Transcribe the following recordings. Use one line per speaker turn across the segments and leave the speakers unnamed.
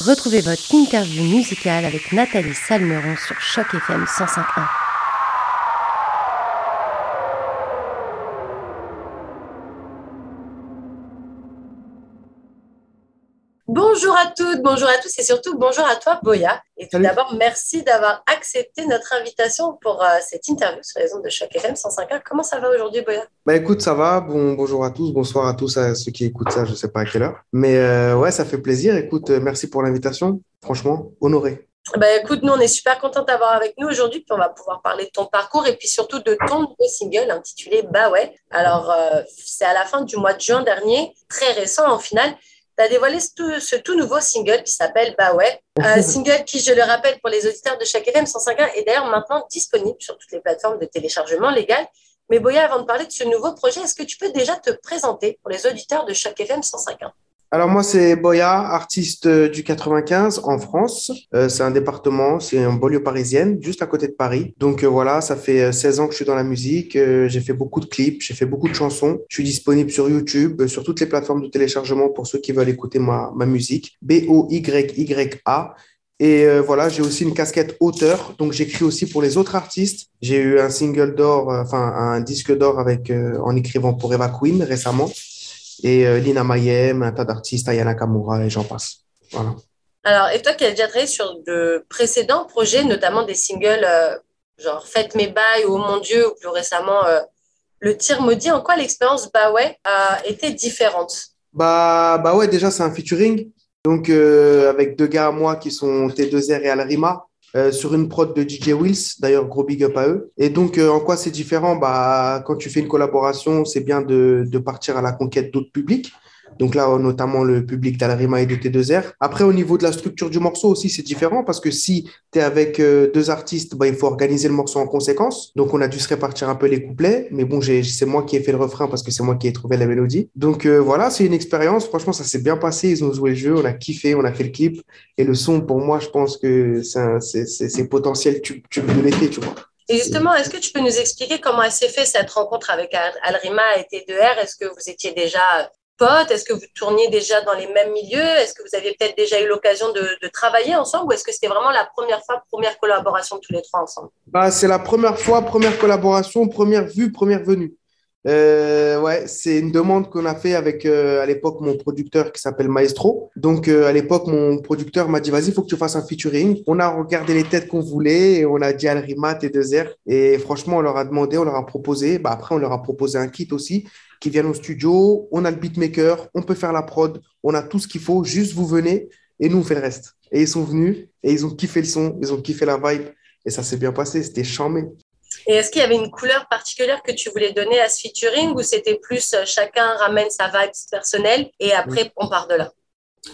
Retrouvez votre interview musicale avec Nathalie Salmeron sur Choc FM 105.1.
Bonjour à toutes, bonjour à tous et surtout bonjour à toi Boya. Et tout d'abord, merci d'avoir accepté notre invitation pour euh, cette interview sur les ondes de Choc FM 105.1. Comment ça va aujourd'hui Boya?
Bah écoute, ça va. Bon, bonjour à tous, bonsoir à tous à ceux qui écoutent ça, je sais pas à quelle heure. Mais euh, ouais, ça fait plaisir. Écoute, euh, merci pour l'invitation. Franchement, honoré.
Bah écoute, nous on est super contents d'avoir avec nous aujourd'hui, puis on va pouvoir parler de ton parcours et puis surtout de ton nouveau single intitulé Bah ouais. Alors c'est à la fin du mois de juin dernier, très récent en final tu as dévoilé ce tout, nouveau single qui s'appelle Bah ouais. Un single qui, je le rappelle, pour les auditeurs de chaque FM 105.1 est d'ailleurs maintenant disponible sur toutes les plateformes de téléchargement légal. Mais Boya, avant de parler de ce nouveau projet, est-ce que tu peux déjà te présenter pour les auditeurs de chaque FM 105.1
alors moi, c'est Boya, artiste euh, du 95 en France. Euh, c'est un département, c'est une banlieue parisienne, juste à côté de Paris. Donc euh, voilà, ça fait 16 ans que je suis dans la musique. j'ai fait beaucoup de clips, j'ai fait beaucoup de chansons. Je suis disponible sur YouTube, sur toutes les plateformes de téléchargement pour ceux qui veulent écouter ma, ma musique. B-O-Y-Y-A. Et voilà, j'ai aussi une casquette auteur, donc j'écris aussi pour les autres artistes. J'ai eu un single d'or, enfin un disque d'or avec en écrivant pour Eva Queen récemment et euh, Lina Mayem, un tas d'artistes, Ayana Kamura et j'en passe. Voilà.
Alors, et toi qui as déjà travaillé sur de précédents projets, notamment des singles euh, genre Faites mes bails ou Oh mon Dieu, ou plus récemment euh, Le tir maudit, en quoi l'expérience Bah ouais a été différente?
Bah, bah ouais, déjà c'est un featuring. Donc, avec deux gars à moi qui sont T2R et Alrima. Euh, sur une prod de DJ Wills, d'ailleurs gros big up à eux. Et donc euh, en quoi c'est différent? Bah, Quand tu fais une collaboration, c'est bien de, de partir à la conquête d'autres publics. Donc là, notamment le public d'Alarima et de T2R. Après, au niveau de la structure du morceau aussi, c'est différent parce que si tu es avec euh, deux artistes, bah, il faut organiser le morceau en conséquence. Donc on a dû se répartir un peu les couplets. Mais bon, c'est moi qui ai fait le refrain parce que c'est moi qui ai trouvé la mélodie. Donc euh, voilà, c'est une expérience. Franchement, ça s'est bien passé. Ils ont joué le jeu, on a kiffé, on a fait le clip. Et le son, pour moi, je pense que c'est potentiel tu de l'été, tu vois.
Et justement, est-ce que tu peux nous expliquer comment s'est fait cette rencontre avec Alrima et T2R Est-ce que vous étiez déjà est-ce que vous tourniez déjà dans les mêmes milieux? Est-ce que vous aviez peut-être déjà eu l'occasion de, travailler ensemble ou est-ce que c'était vraiment la première fois, première collaboration tous les trois ensemble?
Bah, C'est la première fois, première collaboration, première vue, première venue. Euh, ouais, c'est une demande qu'on a fait avec euh, à l'époque mon producteur qui s'appelle Maestro. Donc euh, à l'époque mon producteur m'a dit vas-y, il faut que tu fasses un featuring. On a regardé les têtes qu'on voulait et on a dit Alrima et deux r Et franchement, on leur a demandé, on leur a proposé. Bah, après, on leur a proposé un kit aussi qui viennent au studio. On a le beatmaker, on peut faire la prod, on a tout ce qu'il faut. Juste vous venez et nous on fait le reste. Et ils sont venus et ils ont kiffé le son, ils ont kiffé la vibe et ça s'est bien passé. C'était charmé.
Et est-ce qu'il y avait une couleur particulière que tu voulais donner à ce featuring ou c'était plus euh, chacun ramène sa vibe personnelle et après on part de là?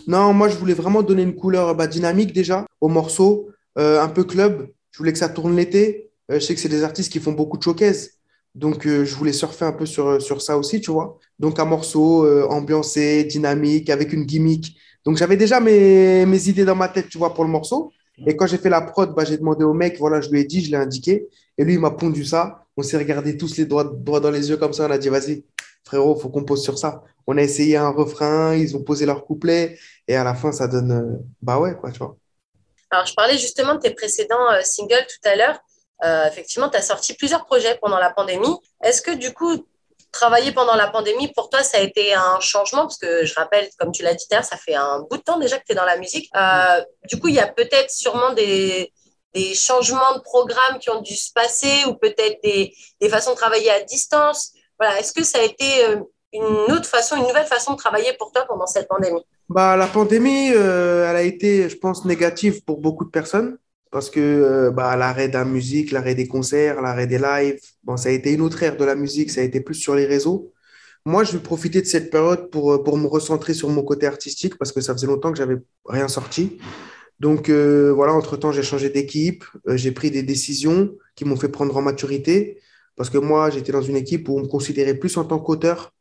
Non, moi je voulais vraiment donner une couleur bah, dynamique déjà au morceau, euh, un peu club. Je voulais que ça tourne l'été. Euh, je sais que c'est des artistes qui font beaucoup de showcase. Donc, je voulais surfer un peu sur, sur ça aussi, tu vois. Donc, un morceau ambiancé, dynamique, avec une gimmick. Donc, j'avais déjà mes, mes, idées dans ma tête, tu vois, pour le morceau. Et quand j'ai fait la prod, bah, j'ai demandé au mec, voilà, je lui ai dit, je l'ai indiqué. Et lui, il m'a pondu ça. On s'est regardé tous les doigts, droits dans les yeux comme ça. On a dit, vas-y, frérot, faut qu'on pose sur ça. On a essayé un refrain, ils ont posé leur couplet. Et à la fin, ça donne, euh, bah ouais, quoi, tu vois.
Alors, je parlais justement de tes précédents euh, singles tout à l'heure. Euh, effectivement, tu as sorti plusieurs projets pendant la pandémie. Est-ce que du coup, travailler pendant la pandémie, pour toi, ça a été un changement? Parce que je rappelle, comme tu l'as dit ça fait un bout de temps déjà que tu es dans la musique. du coup, il y a peut-être sûrement des, des changements de programme qui ont dû se passer ou peut-être des, des, façons de travailler à distance. Voilà, Est-ce que ça a été euh, une autre façon, une nouvelle façon de travailler pour toi pendant cette pandémie?
Bah, La pandémie, euh, elle a été, je pense, négative pour beaucoup de personnes parce que euh, bah, l'arrêt de la musique, l'arrêt des concerts, l'arrêt des lives, bon, ça a été une autre ère de la musique, ça a été plus sur les réseaux. Moi, je vais profiter de cette période pour, pour me recentrer sur mon côté artistique parce que ça faisait longtemps que j'avais rien sorti. Donc euh, voilà, entre-temps, j'ai changé d'équipe, euh, j'ai pris des décisions qui m'ont fait prendre en maturité, parce que moi, j'étais dans une équipe où on me considérait plus en tant qu'auteur.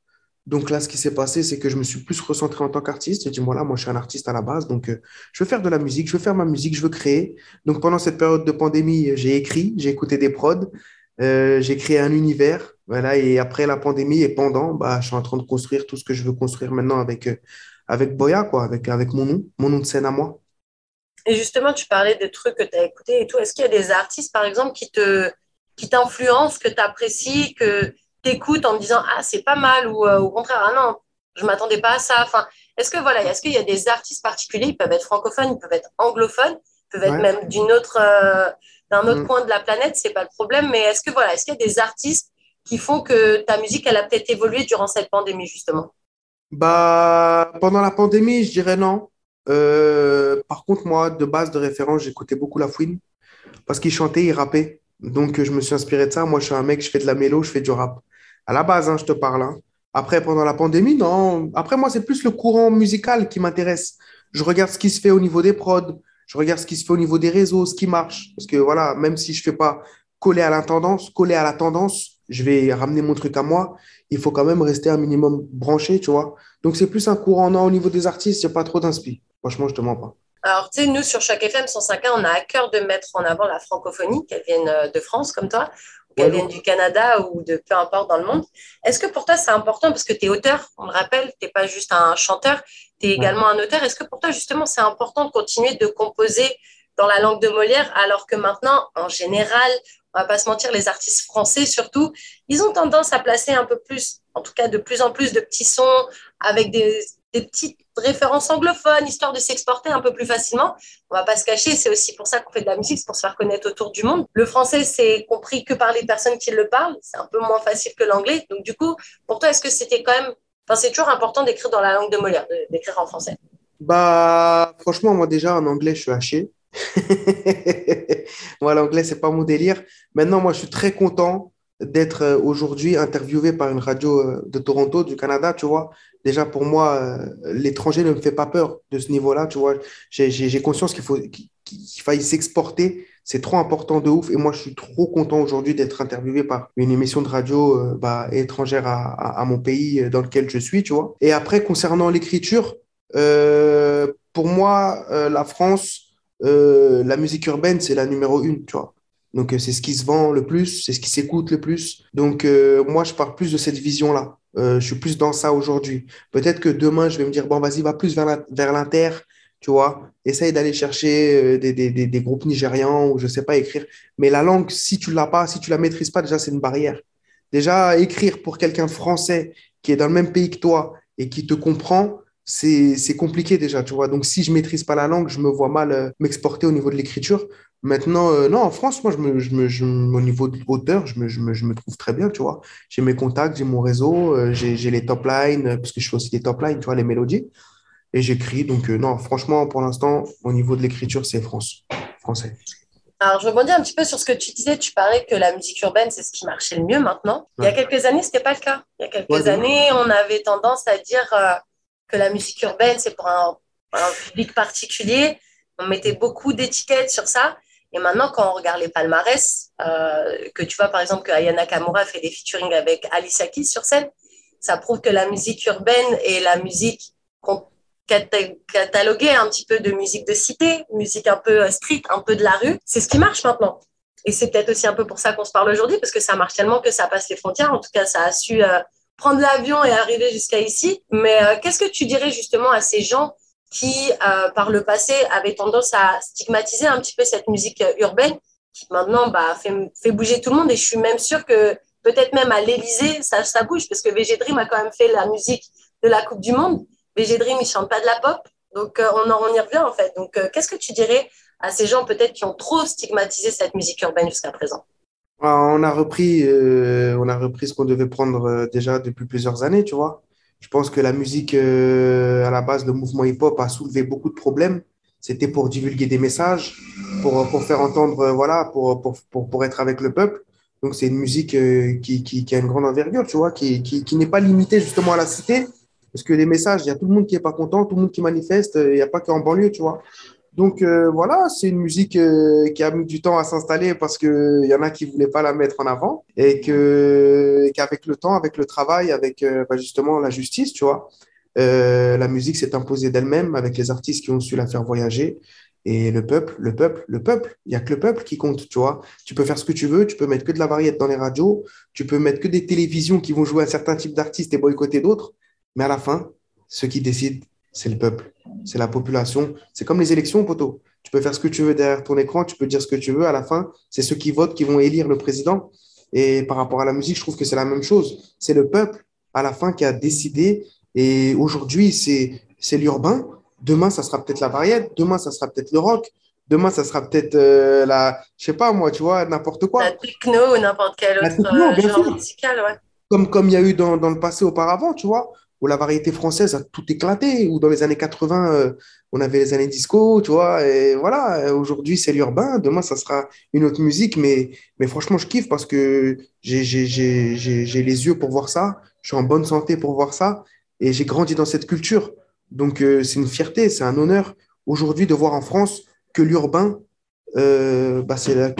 Donc là, ce qui s'est passé, c'est que je me suis plus recentré en tant qu'artiste. J'ai dit, voilà, moi, je suis un artiste à la base, donc euh, je veux faire de la musique, je veux faire ma musique, je veux créer. Donc pendant cette période de pandémie, j'ai écrit, j'ai écouté des prods, j'ai créé un univers. Voilà, et après la pandémie et pendant, bah, je suis en train de construire tout ce que je veux construire maintenant avec, avec Boya, quoi, avec, mon nom, mon nom de scène à moi.
Et justement, tu parlais des trucs que tu as écoutés et tout. Est-ce qu'il y a des artistes, par exemple, qui qui t'influencent, que tu apprécies, que tu écoutes en te disant Ah, c'est pas mal ou euh, au contraire, Ah non, je m'attendais pas à ça. Enfin, est-ce que voilà, est-ce qu'il y a des artistes particuliers Ils peuvent être francophones, ils peuvent être anglophones, ils peuvent être même d'une autre, euh, d'un autre mm. coin de la planète, c'est pas le problème. Mais est-ce que voilà, est-ce qu'il y a des artistes qui font que ta musique, elle a peut-être évolué durant cette pandémie justement?
Bah, pendant la pandémie, je dirais non. Euh, par contre, moi, de base de référence, j'écoutais beaucoup La Fouine parce qu'il chantait, il rappait. Donc, je me suis inspiré de ça. Moi, je suis un mec, je fais de la mélo, je fais du rap. À la base, hein, je te parle. Hein. Après, pendant la pandémie, non. Après, moi, c'est plus le courant musical qui m'intéresse. Je regarde ce qui se fait au niveau des prods, je regarde ce qui se fait au niveau des réseaux, ce qui marche. Parce que voilà, même si je ne fais pas coller à la tendance, coller à la tendance, je vais ramener mon truc à moi. Il faut quand même rester un minimum branché, tu vois. Donc, c'est plus un courant. Non, au niveau des artistes, il n'y a pas trop d'inspi. Franchement, je te mens pas.
Alors, tu sais, nous, sur chaque FM 105.1, on a à cœur de mettre en avant la francophonie, qu'elle vienne euh, de France comme toi, ou qu'elle vienne du Canada ou de peu importe dans le monde. Est-ce que pour toi, c'est important? Parce que tu es auteur, on le rappelle, tu n'es pas juste un chanteur, tu es également un auteur. Est-ce que pour toi, justement, c'est important de continuer de composer dans la langue de Molière, alors que maintenant, en général, on va pas se mentir, les artistes français surtout, ils ont tendance à placer un peu plus, en tout cas de plus en plus de petits sons avec des, des petites références anglophones, histoire de s'exporter un peu plus facilement. On va pas se cacher, c'est aussi pour ça qu'on fait de la musique, c'est pour se faire connaître autour du monde. Le français, c'est compris que par les personnes qui le parlent, c'est un peu moins facile que l'anglais. Donc du coup, pour toi, est-ce que c'était quand même, enfin, c'est toujours important d'écrire dans la langue de Molière, d'écrire en français?
Bah, franchement, moi déjà en anglais, je suis haché. moi, l'anglais, c'est pas mon délire. Maintenant, moi, je suis très content d'être euh, aujourd'hui interviewé par une radio euh, de Toronto, du Canada, tu vois. Déjà, pour moi, euh, l'étranger ne me fait pas peur de ce niveau-là, tu vois. J'ai conscience qu'il faut qu'il faille s'exporter. C'est trop important de ouf. Et moi, je suis trop content aujourd'hui d'être interviewé par une émission de radio bah, étrangère à, mon pays dans lequel je suis, tu vois. Et après, concernant l'écriture, pour moi, la France, la musique urbaine, c'est la numéro une, tu vois. Donc, euh, c'est ce qui se vend le plus, c'est ce qui s'écoute le plus. Donc, euh, moi, je pars plus de cette vision-là. Euh, je suis plus dans ça aujourd'hui. Peut-être que demain, je vais me dire, bon, vas-y, va plus vers l'inter, tu vois. Essaye d'aller chercher des, des, des, groupes nigérians ou je sais pas écrire. Mais la langue, si tu l'as pas, si tu la maîtrises pas, déjà, c'est une barrière. Déjà, écrire pour quelqu'un français qui est dans le même pays que toi et qui te comprend, c'est compliqué déjà, tu vois. Donc, si je maîtrise pas la langue, je me vois mal m'exporter au niveau de l'écriture. Maintenant, euh, non, en France, moi, je me, je me, je, au niveau de l'auteur, je me, je, me, je me trouve très bien, tu vois. J'ai mes contacts, j'ai mon réseau, euh, j'ai les top lines, euh, parce que je fais aussi des top lines, tu vois, les mélodies. Et j'écris. Donc, non, franchement, pour l'instant, au niveau de l'écriture, c'est France, français.
Alors, je rebondis un petit peu sur ce que tu disais. Tu parlais que la musique urbaine, c'est ce qui marchait le mieux maintenant. Il y a quelques années, ce n'était pas le cas. Il y a quelques années, on avait tendance à dire que la musique urbaine, c'est pour un, public particulier. On mettait beaucoup d'étiquettes sur ça. Et maintenant, quand on regarde les palmarès, euh, que tu vois par exemple que Ayana Kamura fait des featuring avec Alicia Keys sur scène, ça prouve que la musique urbaine et la musique cataloguée un petit peu de musique de cité, musique un peu euh, street, un peu de la rue, c'est ce qui marche maintenant. Et c'est peut-être aussi un peu pour ça qu'on se parle aujourd'hui, parce que ça marche tellement que ça passe les frontières. En tout cas, ça a su euh, prendre l'avion et arriver jusqu'à ici. Mais qu'est-ce que tu dirais justement à ces gens qui, euh, par le passé, avait tendance à stigmatiser un petit peu cette musique euh, urbaine, qui maintenant bah, fait, fait bouger tout le monde? Et je suis même sûre que peut-être même à l'Élysée, ça, ça bouge, parce que VG a quand même fait la musique de la Coupe du Monde. VG Dream, il chante pas de la pop. Donc, euh, on, en, on y revient, en fait. Donc, qu'est-ce que tu dirais à ces gens, peut-être, qui ont trop stigmatisé cette musique urbaine jusqu'à présent?
On a repris, on a repris ce qu'on devait prendre déjà depuis plusieurs années, tu vois. Je pense que la musique, euh, à la base, le mouvement hip-hop a soulevé beaucoup de problèmes. C'était pour divulguer des messages, pour, faire entendre, euh, voilà, pour, être avec le peuple. Donc, c'est une musique euh, qui, a une grande envergure, tu vois, qui, qui, qui n'est pas limitée justement à la cité. Parce que les messages, il y a tout le monde qui n'est pas content, tout le monde qui manifeste, il n'y a pas qu'en banlieue, tu vois. Donc euh, voilà, c'est une musique euh, qui a mis du temps à s'installer parce qu'il y en a qui ne voulaient pas la mettre en avant et qu'avec le temps, avec le travail, avec euh, bah, justement la justice, tu vois, la musique s'est imposée d'elle-même avec les artistes qui ont su la faire voyager. Et le peuple, le peuple, le peuple, il n'y a que le peuple qui compte, tu vois. Tu peux faire ce que tu veux, tu peux mettre que de la variété dans les radios, tu peux mettre que des télévisions qui vont jouer un certain type d'artistes et boycotter d'autres, mais à la fin, ceux qui décident, c'est le peuple, c'est la population. C'est comme les élections, poteau. Tu peux faire ce que tu veux derrière ton écran, tu peux dire ce que tu veux. À la fin, c'est ceux qui votent qui vont élire le président. Et par rapport à la musique, je trouve que c'est la même chose. C'est le peuple, à la fin, qui a décidé. Et aujourd'hui, c'est l'urbain. Demain, ça sera peut-être la variette. Demain, ça sera peut-être le rock. Demain, ça sera peut-être euh, la, je sais pas moi, tu vois, n'importe quoi.
La techno ou n'importe quel autre euh, genre musical, ouais.
Comme, comme il y a eu dans, dans, le passé auparavant, tu vois, où la variété française a tout éclaté, ou dans les années 80, euh, on avait les années disco, tu vois, et voilà, aujourd'hui c'est l'urbain, demain ça sera une autre musique, mais, mais franchement, je kiffe parce que j'ai les yeux pour voir ça, je suis en bonne santé pour voir ça, et j'ai grandi dans cette culture. Donc c'est une fierté, c'est un honneur aujourd'hui de voir en France que l'urbain, euh, bah, c'est la,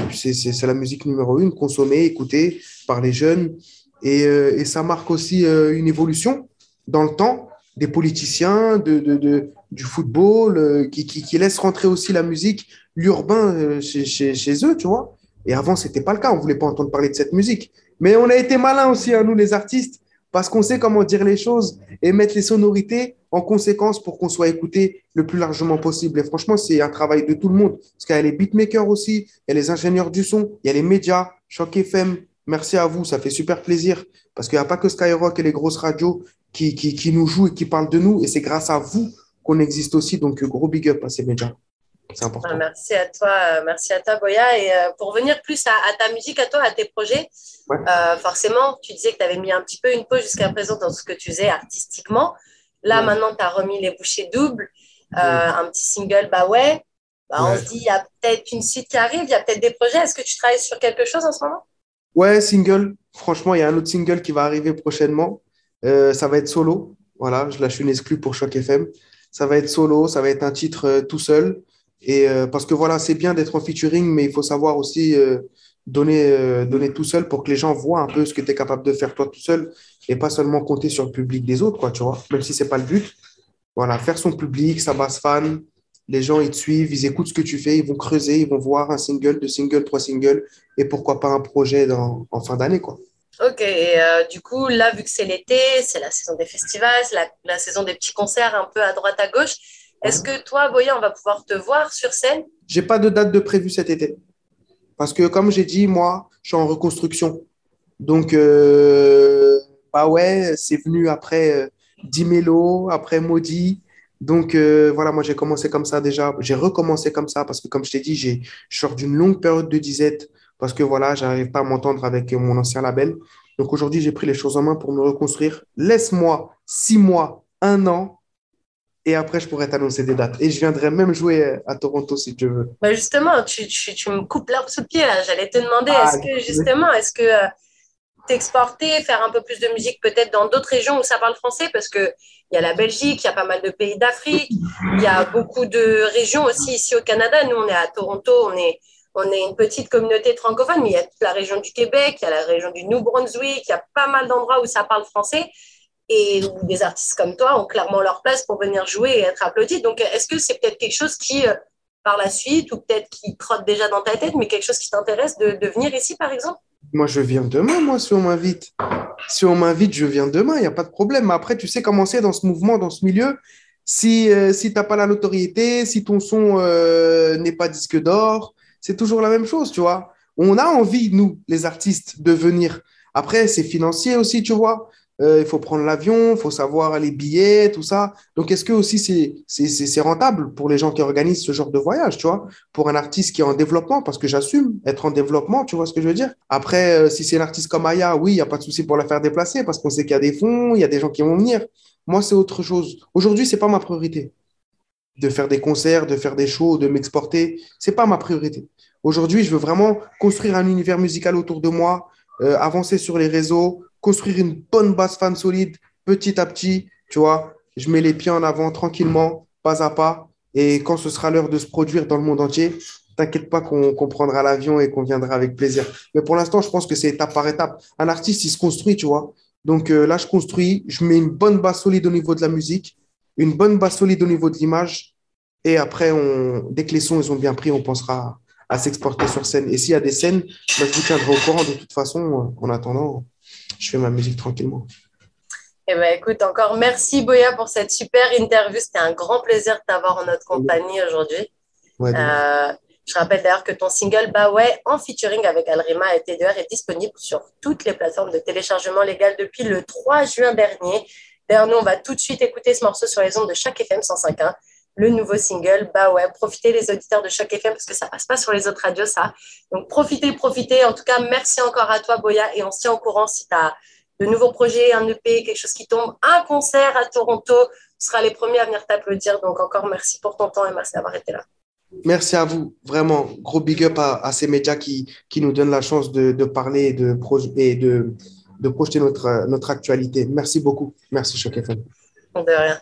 la, musique numéro une, consommée, écoutée par les jeunes. Et, euh, et ça marque aussi euh, une évolution dans le temps des politiciens, de, du football, qui, qui, qui, laissent rentrer aussi la musique, l'urbain chez, chez, chez, eux, tu vois. Et avant, ce n'était pas le cas, on voulait pas entendre parler de cette musique. Mais on a été malins aussi, à hein, nous les artistes, parce qu'on sait comment dire les choses et mettre les sonorités en conséquence pour qu'on soit écouté le plus largement possible. Et franchement, c'est un travail de tout le monde. Parce qu'il y a les beatmakers aussi, il y a les ingénieurs du son, il y a les médias, Choc FM. Merci à vous, ça fait super plaisir. Parce qu'il n'y a pas que Skyrock et les grosses radios qui, qui, qui nous jouent et qui parlent de nous. Et c'est grâce à vous qu'on existe aussi. Donc, gros big up à ces médias. C'est important.
Ah, merci à toi, euh, merci à toi, Boya. Et euh, pour revenir plus à, ta musique, à toi, à tes projets, euh, forcément, tu disais que tu avais mis un petit peu une pause jusqu'à présent dans ce que tu faisais artistiquement. Là, maintenant, tu as remis les bouchées doubles, euh, un petit single, bah ouais. Bah, on se dit, il y a peut-être une suite qui arrive, il y a peut-être des projets. Est-ce que tu travailles sur quelque chose en ce moment?
Ouais, single. Franchement, il y a un autre single qui va arriver prochainement. Euh, ça va être solo. Voilà, je lâche une exclue pour Choc FM. Ça va être solo, ça va être un titre euh, tout seul. Et parce que voilà, c'est bien d'être en featuring, mais il faut savoir aussi donner, euh, donner tout seul pour que les gens voient un peu ce que tu es capable de faire toi tout seul et pas seulement compter sur le public des autres, quoi, tu vois, même si c'est pas le but. Voilà, faire son public, sa base fan, les gens ils te suivent, ils écoutent ce que tu fais, ils vont creuser, ils vont voir un single, deux singles, trois singles et pourquoi pas un projet dans, en fin d'année, quoi.
Ok, et euh, du coup, là, vu que c'est l'été, c'est la saison des festivals, c'est la, la, saison des petits concerts un peu à droite à gauche. Est-ce que toi, Boya, on va pouvoir te voir sur scène?
J'ai pas de date de prévu cet été. Parce que, comme j'ai dit, moi, je suis en reconstruction. Donc, euh, bah ouais, c'est venu après euh, Dimelo, après Maudit. Donc, euh, voilà, moi, j'ai commencé comme ça déjà. J'ai recommencé comme ça parce que, comme je t'ai dit, je sors d'une longue période de disette parce que, voilà, j'arrive pas à m'entendre avec mon ancien label. Donc, aujourd'hui, j'ai pris les choses en main pour me reconstruire. Laisse-moi six mois, un an et après, je pourrais t'annoncer des dates. Et je viendrai même jouer à Toronto si tu veux.
Bah justement, tu, tu, tu me coupes l'herbe sous le pied. J'allais te demander, ah, est-ce que justement, est-ce que euh, t'exporter, faire un peu plus de musique peut-être dans d'autres régions où ça parle français Parce qu'il y a la Belgique, il y a pas mal de pays d'Afrique, il y a beaucoup de régions aussi ici au Canada. Nous, on est à Toronto, on est, on est une petite communauté francophone, mais il y a toute la région du Québec, il y a la région du New Brunswick, il y a pas mal d'endroits où ça parle français et où des artistes comme toi ont clairement leur place pour venir jouer et être applaudis. Donc, est-ce que c'est peut-être quelque chose qui, euh, par la suite, ou peut-être qui trotte déjà dans ta tête, mais quelque chose qui t'intéresse de, de, venir ici, par exemple?
Moi, je viens demain, moi, si on m'invite. Si on m'invite, je viens demain, il n'y a pas de problème. Mais après, tu sais comment c'est dans ce mouvement, dans ce milieu. Si, euh, si tu n'as pas la notoriété, si ton son euh, n'est pas disque d'or, c'est toujours la même chose, tu vois. On a envie, nous, les artistes, de venir. Après, c'est financier aussi, tu vois. Euh, il faut prendre l'avion, il faut savoir les billets, tout ça. Donc, est-ce que aussi c'est rentable pour les gens qui organisent ce genre de voyage, tu vois, pour un artiste qui est en développement, parce que j'assume être en développement, tu vois ce que je veux dire? Après, euh, si c'est un artiste comme Aya, oui, il n'y a pas de souci pour la faire déplacer, parce qu'on sait qu'il y a des fonds, il y a des gens qui vont venir. Moi, c'est autre chose. Aujourd'hui, ce n'est pas ma priorité de faire des concerts, de faire des shows, de m'exporter. Ce n'est pas ma priorité. Aujourd'hui, je veux vraiment construire un univers musical autour de moi, euh, avancer sur les réseaux, construire une bonne base fan solide petit à petit, tu vois. Je mets les pieds en avant tranquillement, pas à pas. Et quand ce sera l'heure de se produire dans le monde entier, t'inquiète pas qu'on prendra l'avion et qu'on viendra avec plaisir. Mais pour l'instant, je pense que c'est étape par étape. Un artiste, il se construit, tu vois. Donc euh, là, je construis, je mets une bonne base solide au niveau de la musique, une bonne base solide au niveau de l'image. Et après, dès que les sons ils ont bien pris, on pensera à s'exporter sur scène. Et s'il y a des scènes, bah, je vous tiendrai au courant de toute façon en attendant je fais ma musique tranquillement.
Eh ben, écoute, encore merci Boya pour cette super interview. C'était un grand plaisir de t'avoir en notre compagnie aujourd'hui. je rappelle d'ailleurs que ton single Bah ouais, en featuring avec Alrima et TDR est disponible sur toutes les plateformes de téléchargement légal depuis le 3 juin dernier. D'ailleurs, nous, on va tout de suite écouter ce morceau sur les ondes de chaque FM 105.1 le nouveau single. Bah ouais, profitez les auditeurs de chaque FM parce que ça passe pas sur les autres radios, ça. Donc profitez, profitez. En tout cas, merci encore à toi, Boya, et on se tient au courant si tu as de nouveaux projets, un EP, quelque chose qui tombe, un concert à Toronto. Tu seras les premiers à venir t'applaudir. Donc encore merci pour ton temps et merci d'avoir été là.
Merci à vous, vraiment. Gros big up à, ces médias qui, qui nous donnent la chance de, parler de, et de, de projeter notre, notre actualité. Merci beaucoup. Merci, Choc FM.
De rien.